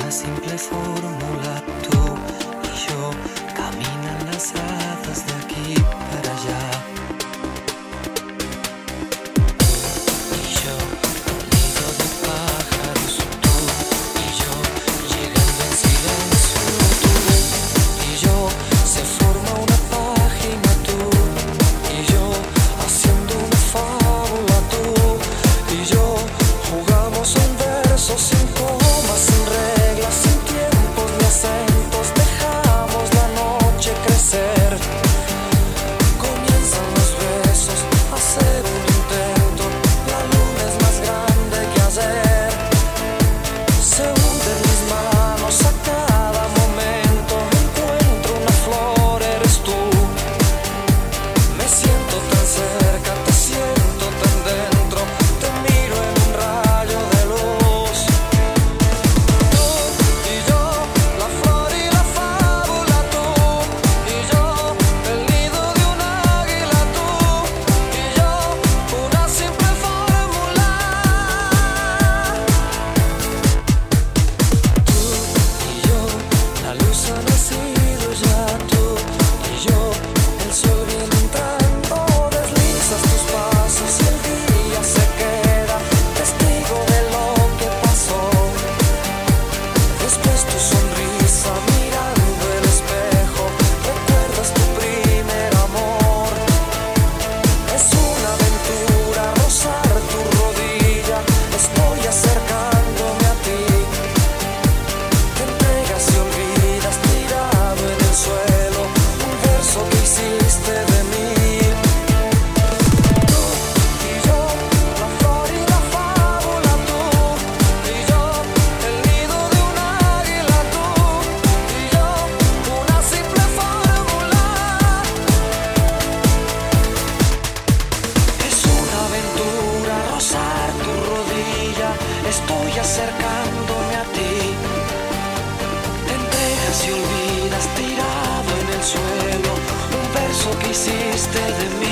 una simple fórmula, tú y yo, caminan las hadas de aquí para allá. solo si y olvidas tirado en el suelo un verso que hiciste de mí.